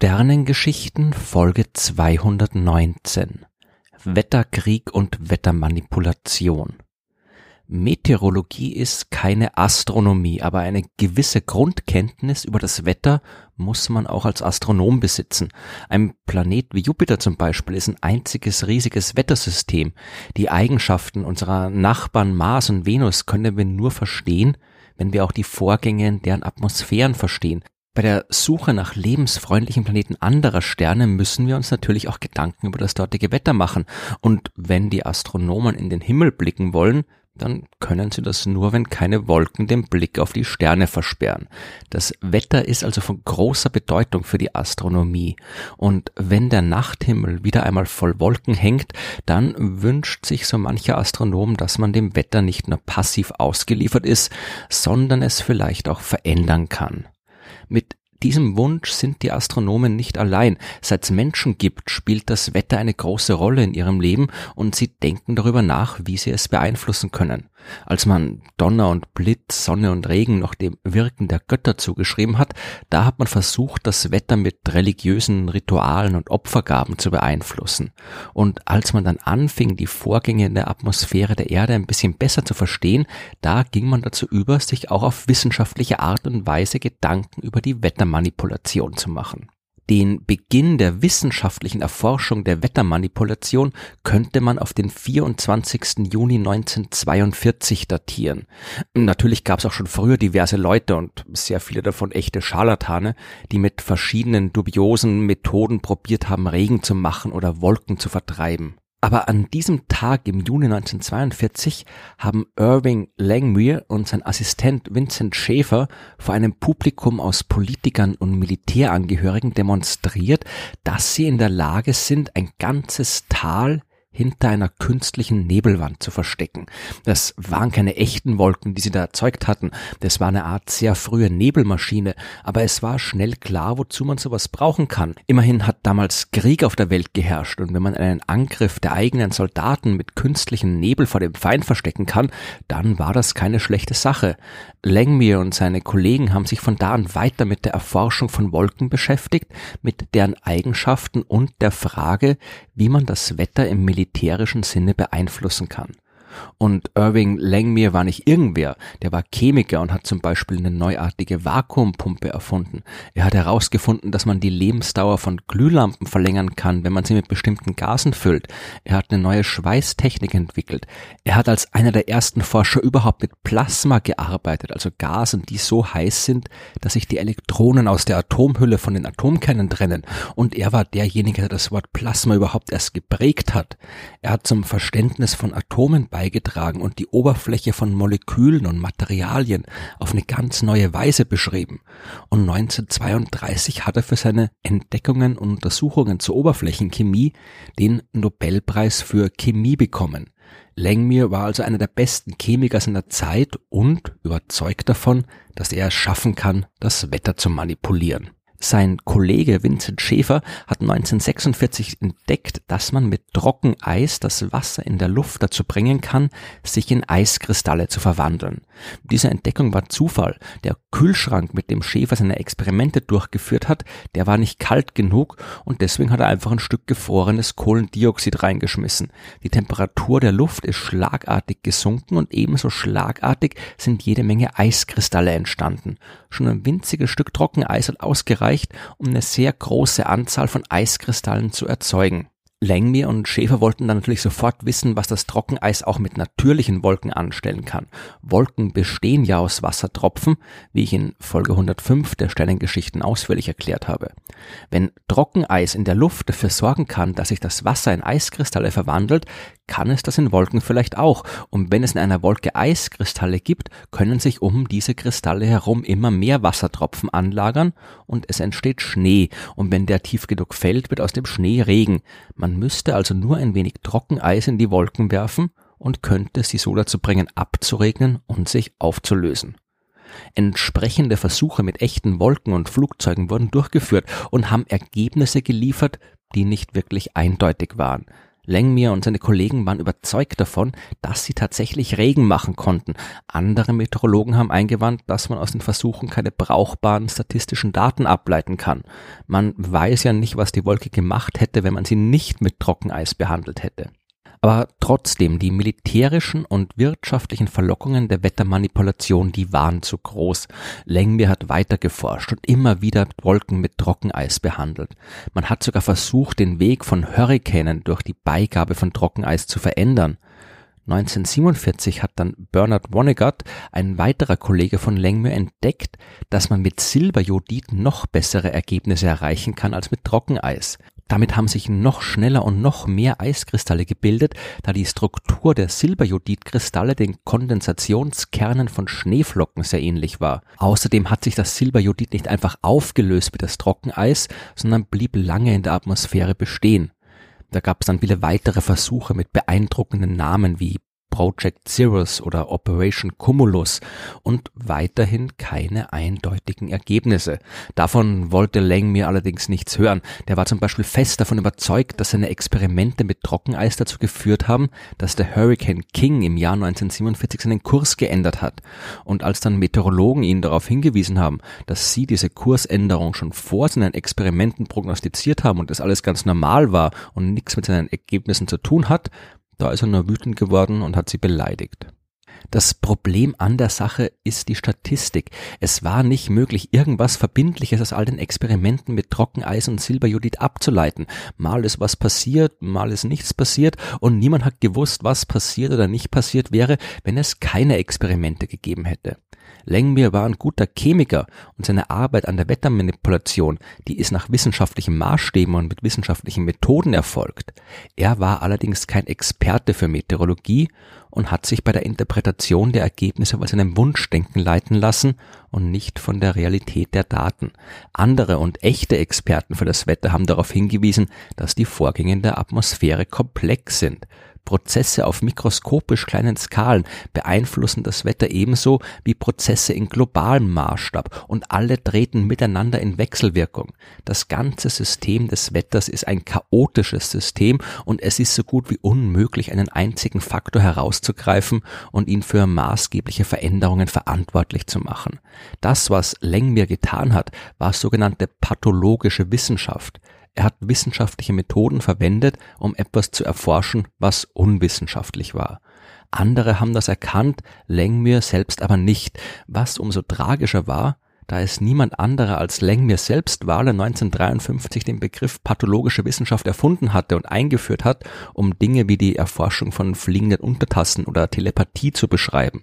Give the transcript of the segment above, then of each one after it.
Sternengeschichten Folge 219 Wetterkrieg und Wettermanipulation Meteorologie ist keine Astronomie, aber eine gewisse Grundkenntnis über das Wetter muss man auch als Astronom besitzen. Ein Planet wie Jupiter zum Beispiel ist ein einziges riesiges Wettersystem. Die Eigenschaften unserer Nachbarn Mars und Venus können wir nur verstehen, wenn wir auch die Vorgänge in deren Atmosphären verstehen. Bei der Suche nach lebensfreundlichen Planeten anderer Sterne müssen wir uns natürlich auch Gedanken über das dortige Wetter machen. Und wenn die Astronomen in den Himmel blicken wollen, dann können sie das nur, wenn keine Wolken den Blick auf die Sterne versperren. Das Wetter ist also von großer Bedeutung für die Astronomie. Und wenn der Nachthimmel wieder einmal voll Wolken hängt, dann wünscht sich so mancher Astronom, dass man dem Wetter nicht nur passiv ausgeliefert ist, sondern es vielleicht auch verändern kann. Mit diesem Wunsch sind die Astronomen nicht allein. Seit es Menschen gibt, spielt das Wetter eine große Rolle in ihrem Leben und sie denken darüber nach, wie sie es beeinflussen können. Als man Donner und Blitz, Sonne und Regen noch dem Wirken der Götter zugeschrieben hat, da hat man versucht, das Wetter mit religiösen Ritualen und Opfergaben zu beeinflussen. Und als man dann anfing, die Vorgänge in der Atmosphäre der Erde ein bisschen besser zu verstehen, da ging man dazu über, sich auch auf wissenschaftliche Art und Weise Gedanken über die Wettermanipulation zu machen. Den Beginn der wissenschaftlichen Erforschung der Wettermanipulation könnte man auf den 24. Juni 1942 datieren. Natürlich gab es auch schon früher diverse Leute und sehr viele davon echte Scharlatane, die mit verschiedenen dubiosen Methoden probiert haben, Regen zu machen oder Wolken zu vertreiben. Aber an diesem Tag im Juni 1942 haben Irving Langmuir und sein Assistent Vincent Schäfer vor einem Publikum aus Politikern und Militärangehörigen demonstriert, dass sie in der Lage sind, ein ganzes Tal hinter einer künstlichen Nebelwand zu verstecken. Das waren keine echten Wolken, die sie da erzeugt hatten. Das war eine Art sehr frühe Nebelmaschine, aber es war schnell klar, wozu man sowas brauchen kann. Immerhin hat damals Krieg auf der Welt geherrscht und wenn man einen Angriff der eigenen Soldaten mit künstlichen Nebel vor dem Feind verstecken kann, dann war das keine schlechte Sache. Langmuir und seine Kollegen haben sich von da an weiter mit der Erforschung von Wolken beschäftigt, mit deren Eigenschaften und der Frage, wie man das Wetter im Militär militärischen Sinne beeinflussen kann. Und Irving Langmuir war nicht irgendwer, der war Chemiker und hat zum Beispiel eine neuartige Vakuumpumpe erfunden. Er hat herausgefunden, dass man die Lebensdauer von Glühlampen verlängern kann, wenn man sie mit bestimmten Gasen füllt. Er hat eine neue Schweißtechnik entwickelt. Er hat als einer der ersten Forscher überhaupt mit Plasma gearbeitet, also Gasen, die so heiß sind, dass sich die Elektronen aus der Atomhülle von den Atomkernen trennen. Und er war derjenige, der das Wort Plasma überhaupt erst geprägt hat. Er hat zum Verständnis von Atomen beigetragen und die Oberfläche von Molekülen und Materialien auf eine ganz neue Weise beschrieben. Und 1932 hat er für seine Entdeckungen und Untersuchungen zur Oberflächenchemie den Nobelpreis für Chemie bekommen. Langmuir war also einer der besten Chemiker seiner Zeit und überzeugt davon, dass er es schaffen kann, das Wetter zu manipulieren. Sein Kollege Vincent Schäfer hat 1946 entdeckt, dass man mit Trockeneis das Wasser in der Luft dazu bringen kann, sich in Eiskristalle zu verwandeln. Diese Entdeckung war Zufall. Der Kühlschrank, mit dem Schäfer seine Experimente durchgeführt hat, der war nicht kalt genug und deswegen hat er einfach ein Stück gefrorenes Kohlendioxid reingeschmissen. Die Temperatur der Luft ist schlagartig gesunken und ebenso schlagartig sind jede Menge Eiskristalle entstanden. Schon ein winziges Stück Trockeneis hat ausgereicht, um eine sehr große Anzahl von Eiskristallen zu erzeugen. Langmuir und Schäfer wollten dann natürlich sofort wissen, was das Trockeneis auch mit natürlichen Wolken anstellen kann. Wolken bestehen ja aus Wassertropfen, wie ich in Folge 105 der Sternengeschichten ausführlich erklärt habe. Wenn Trockeneis in der Luft dafür sorgen kann, dass sich das Wasser in Eiskristalle verwandelt, kann es das in Wolken vielleicht auch. Und wenn es in einer Wolke Eiskristalle gibt, können sich um diese Kristalle herum immer mehr Wassertropfen anlagern und es entsteht Schnee. Und wenn der tief genug fällt, wird aus dem Schnee Regen. Man müsste also nur ein wenig Trockeneis in die Wolken werfen und könnte sie so dazu bringen, abzuregnen und sich aufzulösen. Entsprechende Versuche mit echten Wolken und Flugzeugen wurden durchgeführt und haben Ergebnisse geliefert, die nicht wirklich eindeutig waren. Lengmir und seine Kollegen waren überzeugt davon, dass sie tatsächlich Regen machen konnten. Andere Meteorologen haben eingewandt, dass man aus den Versuchen keine brauchbaren statistischen Daten ableiten kann. Man weiß ja nicht, was die Wolke gemacht hätte, wenn man sie nicht mit Trockeneis behandelt hätte. Aber trotzdem, die militärischen und wirtschaftlichen Verlockungen der Wettermanipulation, die waren zu groß. Lengmir hat weiter geforscht und immer wieder Wolken mit Trockeneis behandelt. Man hat sogar versucht, den Weg von Hurrikanen durch die Beigabe von Trockeneis zu verändern. 1947 hat dann Bernard Vonnegut, ein weiterer Kollege von Lengmir, entdeckt, dass man mit Silberjodid noch bessere Ergebnisse erreichen kann als mit Trockeneis. Damit haben sich noch schneller und noch mehr Eiskristalle gebildet, da die Struktur der Silberjodidkristalle den Kondensationskernen von Schneeflocken sehr ähnlich war. Außerdem hat sich das Silberjodid nicht einfach aufgelöst wie das Trockeneis, sondern blieb lange in der Atmosphäre bestehen. Da gab es dann viele weitere Versuche mit beeindruckenden Namen wie Project Cirrus oder Operation Cumulus und weiterhin keine eindeutigen Ergebnisse. Davon wollte Lang mir allerdings nichts hören. Der war zum Beispiel fest davon überzeugt, dass seine Experimente mit Trockeneis dazu geführt haben, dass der Hurricane King im Jahr 1947 seinen Kurs geändert hat. Und als dann Meteorologen ihn darauf hingewiesen haben, dass sie diese Kursänderung schon vor seinen Experimenten prognostiziert haben und das alles ganz normal war und nichts mit seinen Ergebnissen zu tun hat, da ist er nur wütend geworden und hat sie beleidigt. Das Problem an der Sache ist die Statistik. Es war nicht möglich, irgendwas Verbindliches aus all den Experimenten mit Trockeneis und Silberjodid abzuleiten. Mal ist was passiert, mal ist nichts passiert und niemand hat gewusst, was passiert oder nicht passiert wäre, wenn es keine Experimente gegeben hätte. Lengmir war ein guter Chemiker und seine Arbeit an der Wettermanipulation, die ist nach wissenschaftlichen Maßstäben und mit wissenschaftlichen Methoden erfolgt. Er war allerdings kein Experte für Meteorologie und hat sich bei der Interpretation der Ergebnisse von seinem Wunschdenken leiten lassen und nicht von der Realität der Daten. Andere und echte Experten für das Wetter haben darauf hingewiesen, dass die Vorgänge in der Atmosphäre komplex sind Prozesse auf mikroskopisch kleinen Skalen beeinflussen das Wetter ebenso wie Prozesse in globalem Maßstab und alle treten miteinander in Wechselwirkung. Das ganze System des Wetters ist ein chaotisches System und es ist so gut wie unmöglich, einen einzigen Faktor herauszugreifen und ihn für maßgebliche Veränderungen verantwortlich zu machen. Das, was Lengmir getan hat, war sogenannte pathologische Wissenschaft. Er hat wissenschaftliche Methoden verwendet, um etwas zu erforschen, was unwissenschaftlich war. Andere haben das erkannt, Lengmir selbst aber nicht, was umso tragischer war, da es niemand anderer als Lengmir selbst war, der 1953 den Begriff pathologische Wissenschaft erfunden hatte und eingeführt hat, um Dinge wie die Erforschung von fliegenden Untertassen oder Telepathie zu beschreiben.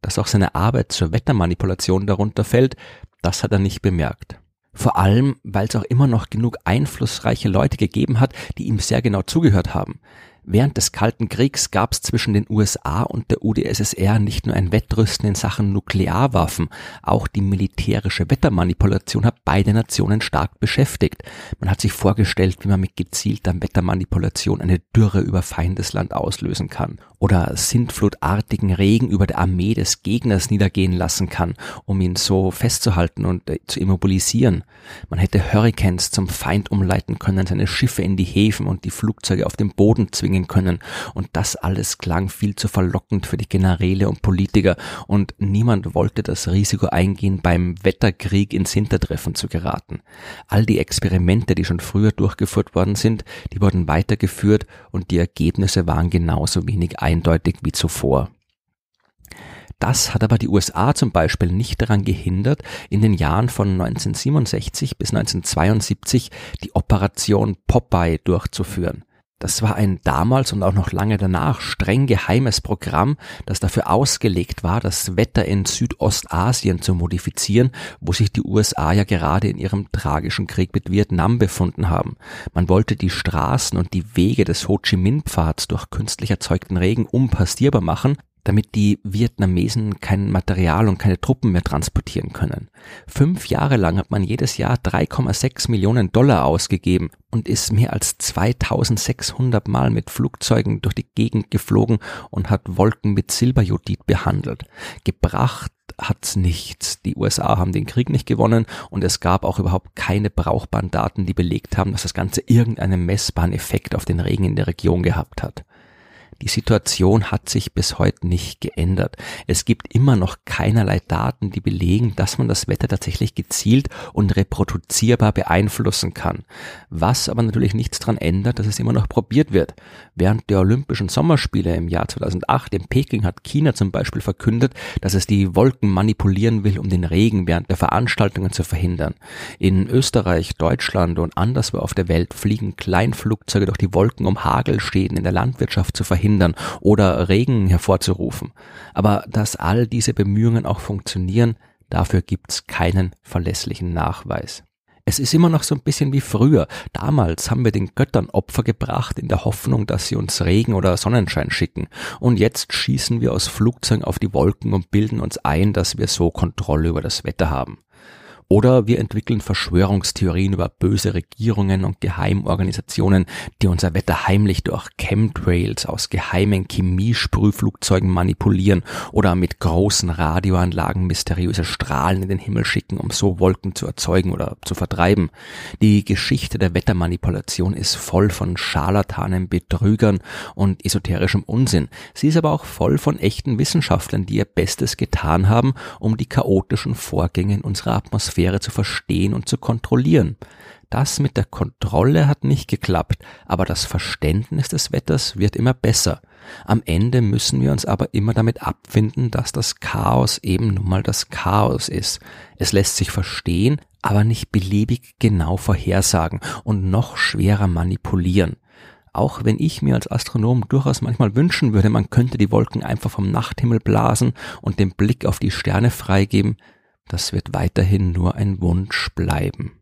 Dass auch seine Arbeit zur Wettermanipulation darunter fällt, das hat er nicht bemerkt. Vor allem, weil es auch immer noch genug einflussreiche Leute gegeben hat, die ihm sehr genau zugehört haben. Während des Kalten Kriegs gab es zwischen den USA und der UdSSR nicht nur ein Wettrüsten in Sachen Nuklearwaffen, auch die militärische Wettermanipulation hat beide Nationen stark beschäftigt. Man hat sich vorgestellt, wie man mit gezielter Wettermanipulation eine Dürre über Feindesland auslösen kann oder sintflutartigen Regen über der Armee des Gegners niedergehen lassen kann, um ihn so festzuhalten und äh, zu immobilisieren. Man hätte Hurricanes zum Feind umleiten können, seine Schiffe in die Häfen und die Flugzeuge auf den Boden zwingen können. Und das alles klang viel zu verlockend für die Generäle und Politiker und niemand wollte das Risiko eingehen, beim Wetterkrieg ins Hintertreffen zu geraten. All die Experimente, die schon früher durchgeführt worden sind, die wurden weitergeführt und die Ergebnisse waren genauso wenig eindeutig wie zuvor. Das hat aber die USA zum Beispiel nicht daran gehindert, in den Jahren von 1967 bis 1972 die Operation Popeye durchzuführen. Das war ein damals und auch noch lange danach streng geheimes Programm, das dafür ausgelegt war, das Wetter in Südostasien zu modifizieren, wo sich die USA ja gerade in ihrem tragischen Krieg mit Vietnam befunden haben. Man wollte die Straßen und die Wege des Ho Chi Minh Pfads durch künstlich erzeugten Regen unpassierbar machen, damit die Vietnamesen kein Material und keine Truppen mehr transportieren können. Fünf Jahre lang hat man jedes Jahr 3,6 Millionen Dollar ausgegeben und ist mehr als 2600 Mal mit Flugzeugen durch die Gegend geflogen und hat Wolken mit Silberjodid behandelt. Gebracht hat's nichts. Die USA haben den Krieg nicht gewonnen und es gab auch überhaupt keine brauchbaren Daten, die belegt haben, dass das Ganze irgendeinen messbaren Effekt auf den Regen in der Region gehabt hat. Die Situation hat sich bis heute nicht geändert. Es gibt immer noch keinerlei Daten, die belegen, dass man das Wetter tatsächlich gezielt und reproduzierbar beeinflussen kann. Was aber natürlich nichts daran ändert, dass es immer noch probiert wird. Während der Olympischen Sommerspiele im Jahr 2008 in Peking hat China zum Beispiel verkündet, dass es die Wolken manipulieren will, um den Regen während der Veranstaltungen zu verhindern. In Österreich, Deutschland und anderswo auf der Welt fliegen Kleinflugzeuge durch die Wolken, um Hagelschäden in der Landwirtschaft zu verhindern verhindern oder Regen hervorzurufen. Aber dass all diese Bemühungen auch funktionieren, dafür gibt's keinen verlässlichen Nachweis. Es ist immer noch so ein bisschen wie früher. Damals haben wir den Göttern Opfer gebracht in der Hoffnung, dass sie uns Regen oder Sonnenschein schicken. Und jetzt schießen wir aus Flugzeugen auf die Wolken und bilden uns ein, dass wir so Kontrolle über das Wetter haben. Oder wir entwickeln Verschwörungstheorien über böse Regierungen und Geheimorganisationen, die unser Wetter heimlich durch Chemtrails aus geheimen Chemiesprühflugzeugen manipulieren oder mit großen Radioanlagen mysteriöse Strahlen in den Himmel schicken, um so Wolken zu erzeugen oder zu vertreiben. Die Geschichte der Wettermanipulation ist voll von Scharlatanen, Betrügern und esoterischem Unsinn. Sie ist aber auch voll von echten Wissenschaftlern, die ihr Bestes getan haben, um die chaotischen Vorgänge in unserer Atmosphäre Atmosphäre zu verstehen und zu kontrollieren. Das mit der Kontrolle hat nicht geklappt, aber das Verständnis des Wetters wird immer besser. Am Ende müssen wir uns aber immer damit abfinden, dass das Chaos eben nun mal das Chaos ist. Es lässt sich verstehen, aber nicht beliebig genau vorhersagen und noch schwerer manipulieren. Auch wenn ich mir als Astronom durchaus manchmal wünschen würde, man könnte die Wolken einfach vom Nachthimmel blasen und den Blick auf die Sterne freigeben, das wird weiterhin nur ein Wunsch bleiben.